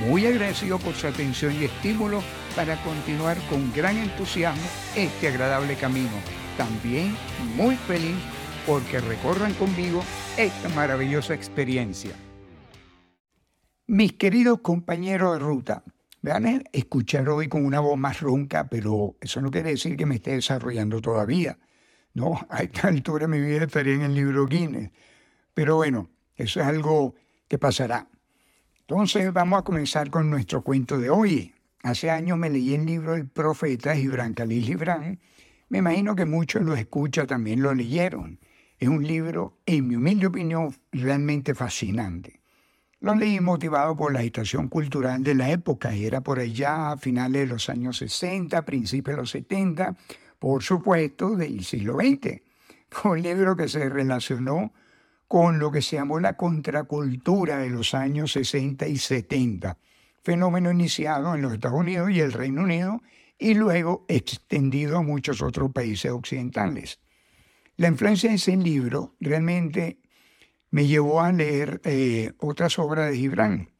muy agradecido por su atención y estímulo para continuar con gran entusiasmo este agradable camino. También muy feliz porque recorran conmigo esta maravillosa experiencia. Mis queridos compañeros de ruta, a escuchar hoy con una voz más ronca, pero eso no quiere decir que me esté desarrollando todavía. No, a esta altura de mi vida estaría en el libro Guinness. Pero bueno, eso es algo que pasará. Entonces vamos a comenzar con nuestro cuento de hoy. Hace años me leí el libro El profeta Gibran Khalil Gibran. Me imagino que muchos lo escuchan, también lo leyeron. Es un libro, en mi humilde opinión, realmente fascinante. Lo leí motivado por la agitación cultural de la época, era por allá a finales de los años 60, principios de los 70, por supuesto, del siglo XX. Fue un libro que se relacionó con lo que se llamó la contracultura de los años 60 y 70, fenómeno iniciado en los Estados Unidos y el Reino Unido y luego extendido a muchos otros países occidentales. La influencia de ese libro realmente me llevó a leer eh, otras obras de Gibran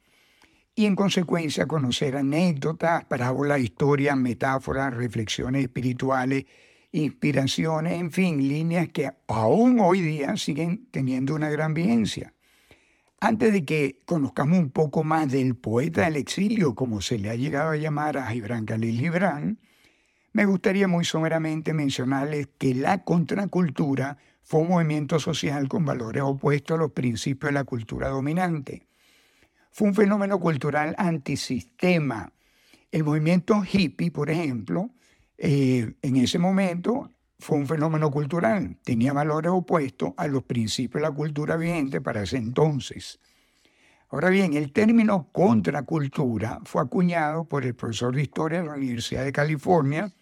y en consecuencia conocer anécdotas, parábolas, historias, metáforas, reflexiones espirituales inspiraciones, en fin, líneas que aún hoy día siguen teniendo una gran vigencia. Antes de que conozcamos un poco más del poeta del exilio, como se le ha llegado a llamar a Gibran Khalil Gibran, me gustaría muy someramente mencionarles que la contracultura fue un movimiento social con valores opuestos a los principios de la cultura dominante. Fue un fenómeno cultural antisistema. El movimiento hippie, por ejemplo, eh, en ese momento fue un fenómeno cultural, tenía valores opuestos a los principios de la cultura vigente para ese entonces. Ahora bien, el término contracultura fue acuñado por el profesor de historia de la Universidad de California,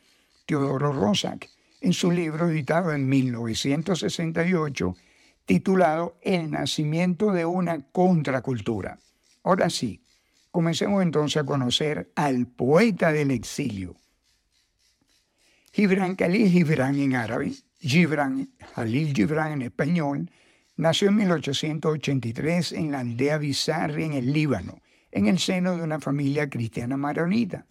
Teodoro Rosak, en su libro editado en 1968, titulado El nacimiento de una contracultura. Ahora sí, comencemos entonces a conocer al poeta del exilio, Gibran Khalil Gibran en árabe, Gibran, Khalil Gibran en español, nació en 1883 en la aldea Bizarre en el Líbano, en el seno de una familia cristiana maronita,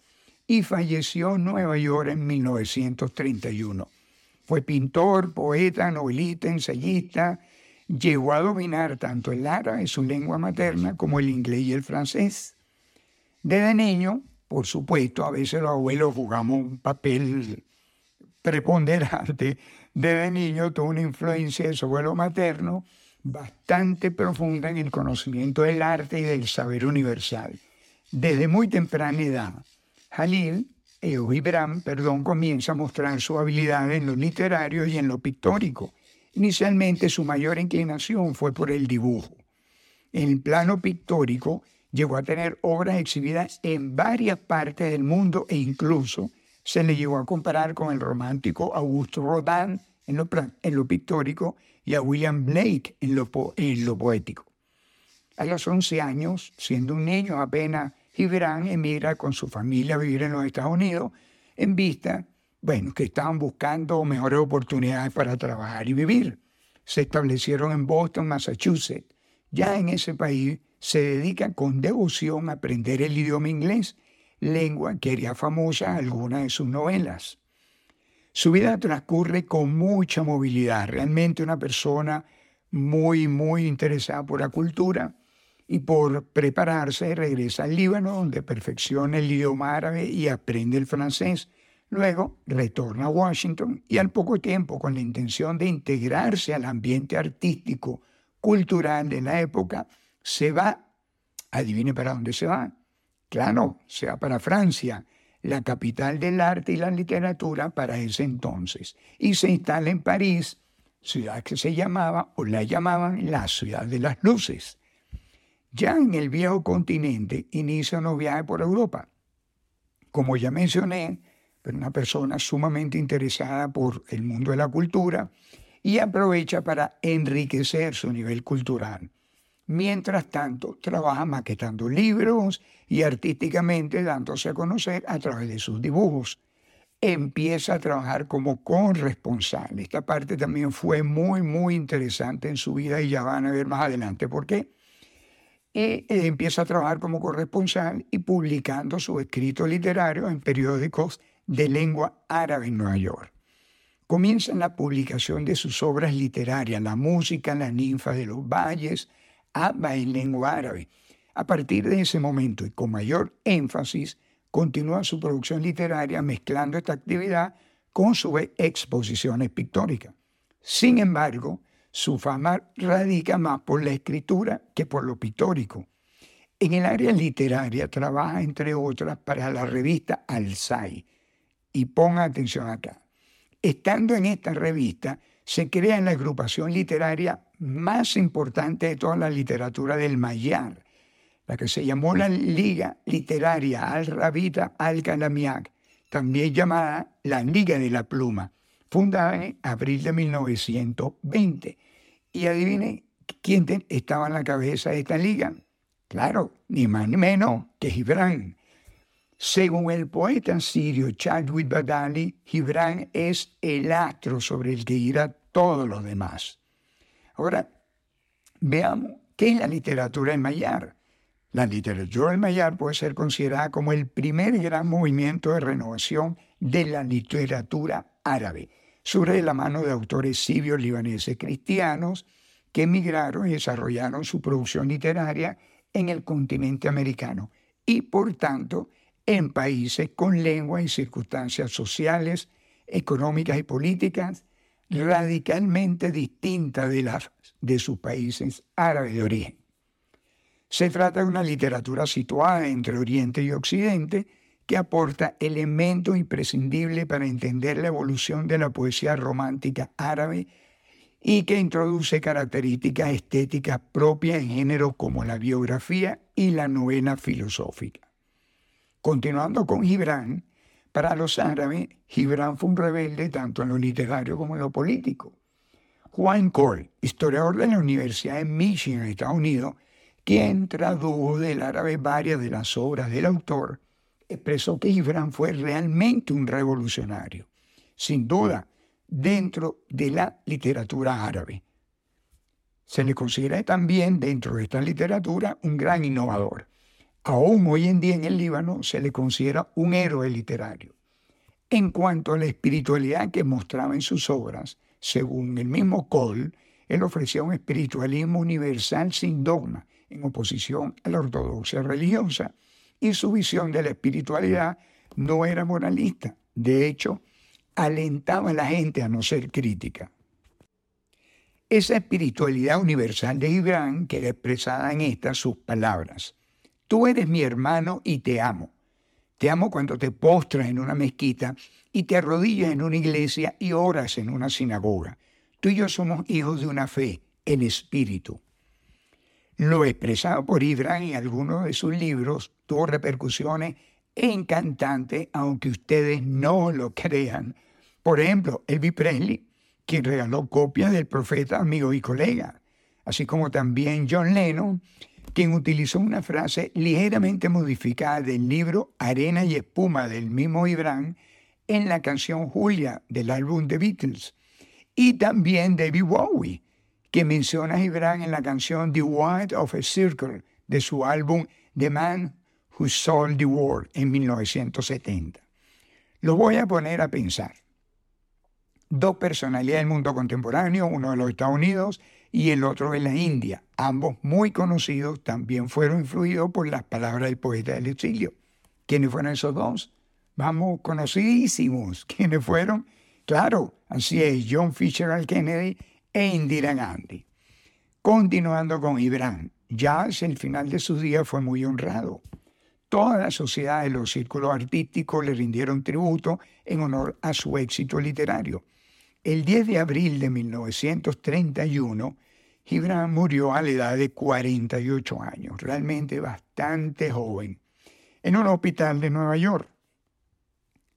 y falleció en Nueva York en 1931. Fue pintor, poeta, novelista, ensayista, llegó a dominar tanto el árabe, su lengua materna, como el inglés y el francés. Desde niño, por supuesto, a veces los abuelos jugamos un papel preponderante desde niño tuvo una influencia de su abuelo materno bastante profunda en el conocimiento del arte y del saber universal. Desde muy temprana edad, Jalil, o Ibrahim, perdón, comienza a mostrar su habilidad en lo literario y en lo pictórico. Inicialmente su mayor inclinación fue por el dibujo. En el plano pictórico llegó a tener obras exhibidas en varias partes del mundo e incluso se le llegó a comparar con el romántico Augusto Rodin en lo, pictórico y a William Blake en lo, en lo poético. A los 11 años, siendo un niño apenas, Gibran emigra con su familia a vivir en los Estados Unidos en vista, bueno, que estaban buscando mejores oportunidades para trabajar y vivir. Se establecieron en Boston, Massachusetts. Ya en ese país se dedica con devoción a aprender el idioma inglés lengua que haría famosa algunas de sus novelas. Su vida transcurre con mucha movilidad, realmente una persona muy, muy interesada por la cultura y por prepararse regresa al Líbano donde perfecciona el idioma árabe y aprende el francés. Luego retorna a Washington y al poco tiempo, con la intención de integrarse al ambiente artístico, cultural de la época, se va, adivine para dónde se va, Claro, sea para Francia, la capital del arte y la literatura para ese entonces, y se instala en París, ciudad que se llamaba o la llamaban la ciudad de las luces. Ya en el viejo continente inicia un viaje por Europa. como ya mencioné, pero una persona sumamente interesada por el mundo de la cultura y aprovecha para enriquecer su nivel cultural. Mientras tanto, trabaja maquetando libros y artísticamente dándose a conocer a través de sus dibujos. Empieza a trabajar como corresponsal. Esta parte también fue muy, muy interesante en su vida y ya van a ver más adelante por qué. Y empieza a trabajar como corresponsal y publicando su escrito literario en periódicos de lengua árabe en Nueva York. Comienza la publicación de sus obras literarias, La música, La ninfa de los valles, Abba en lengua árabe. A partir de ese momento y con mayor énfasis, continúa su producción literaria mezclando esta actividad con sus exposiciones pictóricas. Sin embargo, su fama radica más por la escritura que por lo pictórico. En el área literaria trabaja, entre otras, para la revista Alzai. Y ponga atención acá. Estando en esta revista, se crea la agrupación literaria más importante de toda la literatura del Mayar, la que se llamó la Liga Literaria Al-Rabita Al-Kalamiak, también llamada la Liga de la Pluma, fundada en abril de 1920. Y adivine quién estaba en la cabeza de esta liga. Claro, ni más ni menos que Gibran, según el poeta sirio Chadwick Badali, Gibran es el astro sobre el que irá todos los demás. Ahora, veamos qué es la literatura en Mayar. La literatura en Mayar puede ser considerada como el primer gran movimiento de renovación de la literatura árabe. Surge la mano de autores sirios libaneses cristianos que emigraron y desarrollaron su producción literaria en el continente americano y, por tanto, en países con lengua y circunstancias sociales, económicas y políticas radicalmente distintas de las de sus países árabes de origen. Se trata de una literatura situada entre Oriente y Occidente que aporta elementos imprescindibles para entender la evolución de la poesía romántica árabe y que introduce características estéticas propias en géneros como la biografía y la novela filosófica. Continuando con Gibran, para los árabes, Gibran fue un rebelde tanto en lo literario como en lo político. Juan Cole, historiador de la Universidad de Michigan, Estados Unidos, quien tradujo del árabe varias de las obras del autor, expresó que Gibran fue realmente un revolucionario, sin duda, dentro de la literatura árabe. Se le considera también dentro de esta literatura un gran innovador. Aún hoy en día en el Líbano se le considera un héroe literario. En cuanto a la espiritualidad que mostraba en sus obras, según el mismo Cole, él ofrecía un espiritualismo universal sin dogma, en oposición a la ortodoxia religiosa, y su visión de la espiritualidad no era moralista. De hecho, alentaba a la gente a no ser crítica. Esa espiritualidad universal de Gibran queda expresada en estas sus palabras. Tú eres mi hermano y te amo. Te amo cuando te postras en una mezquita y te arrodillas en una iglesia y oras en una sinagoga. Tú y yo somos hijos de una fe, el Espíritu. Lo expresado por Ibran en algunos de sus libros tuvo repercusiones encantantes, aunque ustedes no lo crean. Por ejemplo, Elvis Presley, quien regaló copias del profeta amigo y colega, así como también John Lennon, quien utilizó una frase ligeramente modificada del libro Arena y Espuma del mismo Ibran en la canción Julia del álbum The Beatles. Y también David Bowie, que menciona a Ibran en la canción The White of a Circle de su álbum The Man Who Sold the World en 1970. Lo voy a poner a pensar. Dos personalidades del mundo contemporáneo, uno de los Estados Unidos y el otro de la India. Ambos muy conocidos, también fueron influidos por las palabras del poeta del exilio. ¿Quiénes fueron esos dos? Vamos, conocidísimos. ¿Quiénes fueron? Claro, así es, John Fitzgerald Kennedy e Indira Gandhi. Continuando con Ibran, ya hacia el final de sus días fue muy honrado. Toda la sociedad de los círculos artísticos le rindieron tributo en honor a su éxito literario. El 10 de abril de 1931, Gibran murió a la edad de 48 años, realmente bastante joven, en un hospital de Nueva York.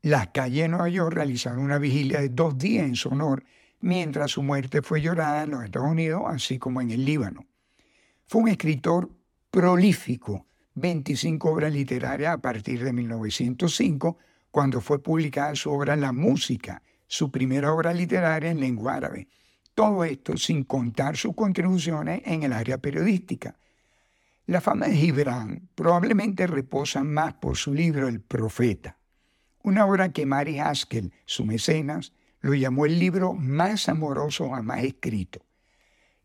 Las calles de Nueva York realizaron una vigilia de dos días en su honor, mientras su muerte fue llorada en los Estados Unidos, así como en el Líbano. Fue un escritor prolífico, 25 obras literarias a partir de 1905, cuando fue publicada su obra La Música, su primera obra literaria en lengua árabe. Todo esto sin contar sus contribuciones en el área periodística. La fama de Gibran probablemente reposa más por su libro El Profeta, una obra que Mary Haskell, su mecenas, lo llamó el libro más amoroso jamás escrito.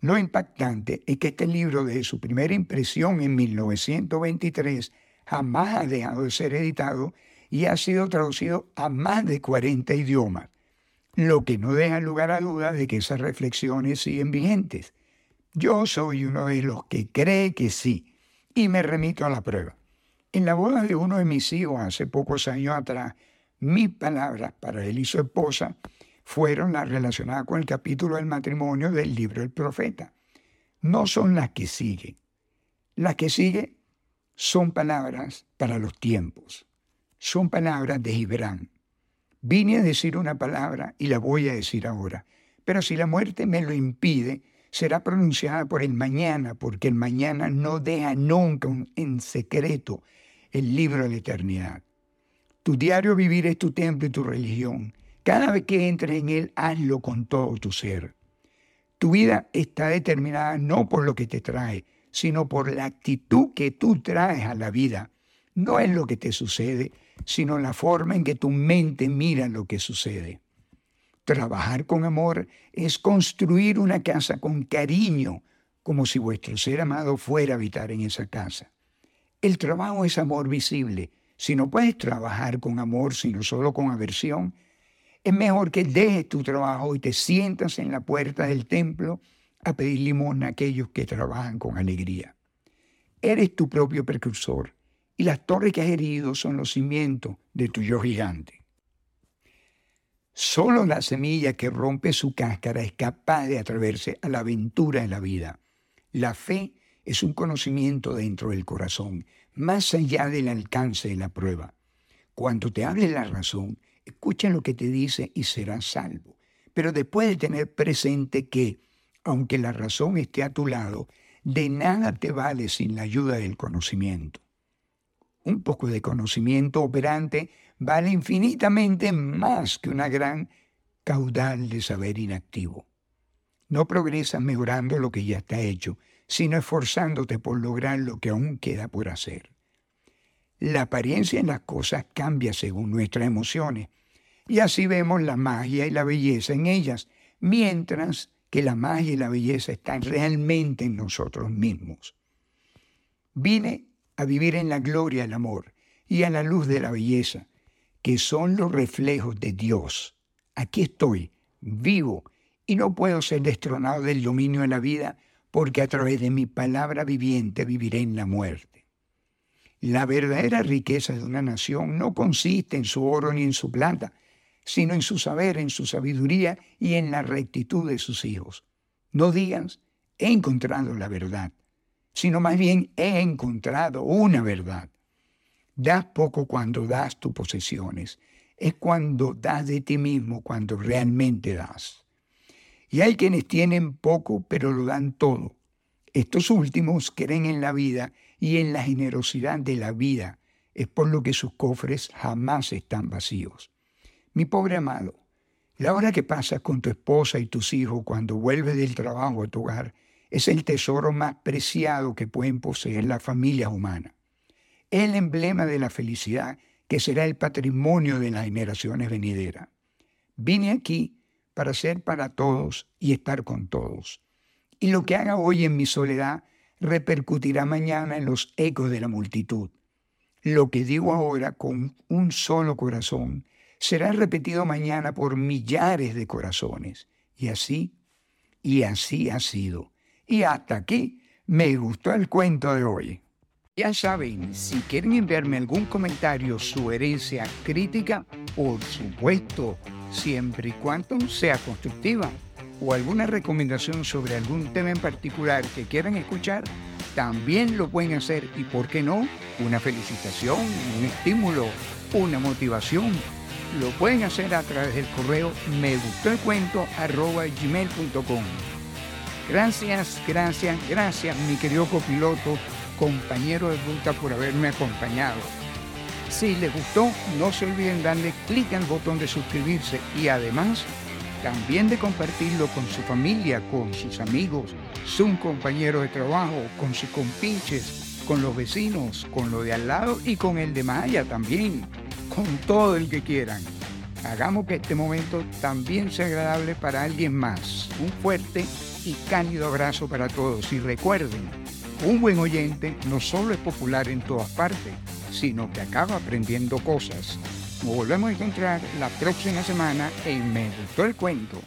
Lo impactante es que este libro, desde su primera impresión en 1923, jamás ha dejado de ser editado y ha sido traducido a más de 40 idiomas, lo que no deja lugar a dudas de que esas reflexiones siguen vigentes. Yo soy uno de los que cree que sí, y me remito a la prueba. En la boda de uno de mis hijos hace pocos años atrás, mis palabras para él y su esposa fueron las relacionadas con el capítulo del matrimonio del libro del profeta. No son las que siguen. Las que siguen son palabras para los tiempos. Son palabras de Gibran. Vine a decir una palabra y la voy a decir ahora. Pero si la muerte me lo impide, será pronunciada por el mañana, porque el mañana no deja nunca en secreto el libro de la eternidad. Tu diario vivir es tu templo y tu religión. Cada vez que entres en él, hazlo con todo tu ser. Tu vida está determinada no por lo que te trae, sino por la actitud que tú traes a la vida. No es lo que te sucede, sino la forma en que tu mente mira lo que sucede. Trabajar con amor es construir una casa con cariño, como si vuestro ser amado fuera a habitar en esa casa. El trabajo es amor visible. Si no puedes trabajar con amor, sino solo con aversión, es mejor que dejes tu trabajo y te sientas en la puerta del templo a pedir limón a aquellos que trabajan con alegría. Eres tu propio precursor y las torres que has herido son los cimientos de tu yo gigante. Solo la semilla que rompe su cáscara es capaz de atreverse a la aventura de la vida. La fe es un conocimiento dentro del corazón, más allá del alcance de la prueba. Cuando te hable la razón, escucha lo que te dice y serás salvo. Pero después de tener presente que, aunque la razón esté a tu lado, de nada te vale sin la ayuda del conocimiento. Un poco de conocimiento operante vale infinitamente más que una gran caudal de saber inactivo. No progresas mejorando lo que ya está hecho, sino esforzándote por lograr lo que aún queda por hacer. La apariencia en las cosas cambia según nuestras emociones, y así vemos la magia y la belleza en ellas, mientras que la magia y la belleza están realmente en nosotros mismos. Vine a vivir en la gloria del amor y a la luz de la belleza, que son los reflejos de Dios. Aquí estoy, vivo, y no puedo ser destronado del dominio de la vida, porque a través de mi palabra viviente viviré en la muerte. La verdadera riqueza de una nación no consiste en su oro ni en su plata, sino en su saber, en su sabiduría y en la rectitud de sus hijos. No digas, he encontrado la verdad, sino más bien he encontrado una verdad. Das poco cuando das tus posesiones. Es cuando das de ti mismo, cuando realmente das. Y hay quienes tienen poco, pero lo dan todo. Estos últimos creen en la vida y en la generosidad de la vida. Es por lo que sus cofres jamás están vacíos. Mi pobre amado, la hora que pasas con tu esposa y tus hijos cuando vuelves del trabajo a tu hogar es el tesoro más preciado que pueden poseer las familias humanas el emblema de la felicidad que será el patrimonio de las generaciones venideras. Vine aquí para ser para todos y estar con todos. Y lo que haga hoy en mi soledad repercutirá mañana en los ecos de la multitud. Lo que digo ahora con un solo corazón será repetido mañana por millares de corazones. Y así, y así ha sido. Y hasta aquí me gustó el cuento de hoy. Ya saben, si quieren enviarme algún comentario, sugerencia, crítica, por supuesto, siempre y cuando sea constructiva, o alguna recomendación sobre algún tema en particular que quieran escuchar, también lo pueden hacer y, ¿por qué no? Una felicitación, un estímulo, una motivación. lo pueden hacer a través del correo me gustó el cuento arroba gmail.com. Gracias, gracias, gracias, mi querido copiloto, compañero de ruta, por haberme acompañado. Si les gustó, no se olviden darle clic al botón de suscribirse y además también de compartirlo con su familia, con sus amigos, su compañero de trabajo, con sus compinches, con los vecinos, con lo de al lado y con el de Maya también, con todo el que quieran. Hagamos que este momento también sea agradable para alguien más. Un fuerte y cálido abrazo para todos y recuerden, un buen oyente no solo es popular en todas partes, sino que acaba aprendiendo cosas. Nos volvemos a encontrar la próxima semana en Me Gustó el Cuento.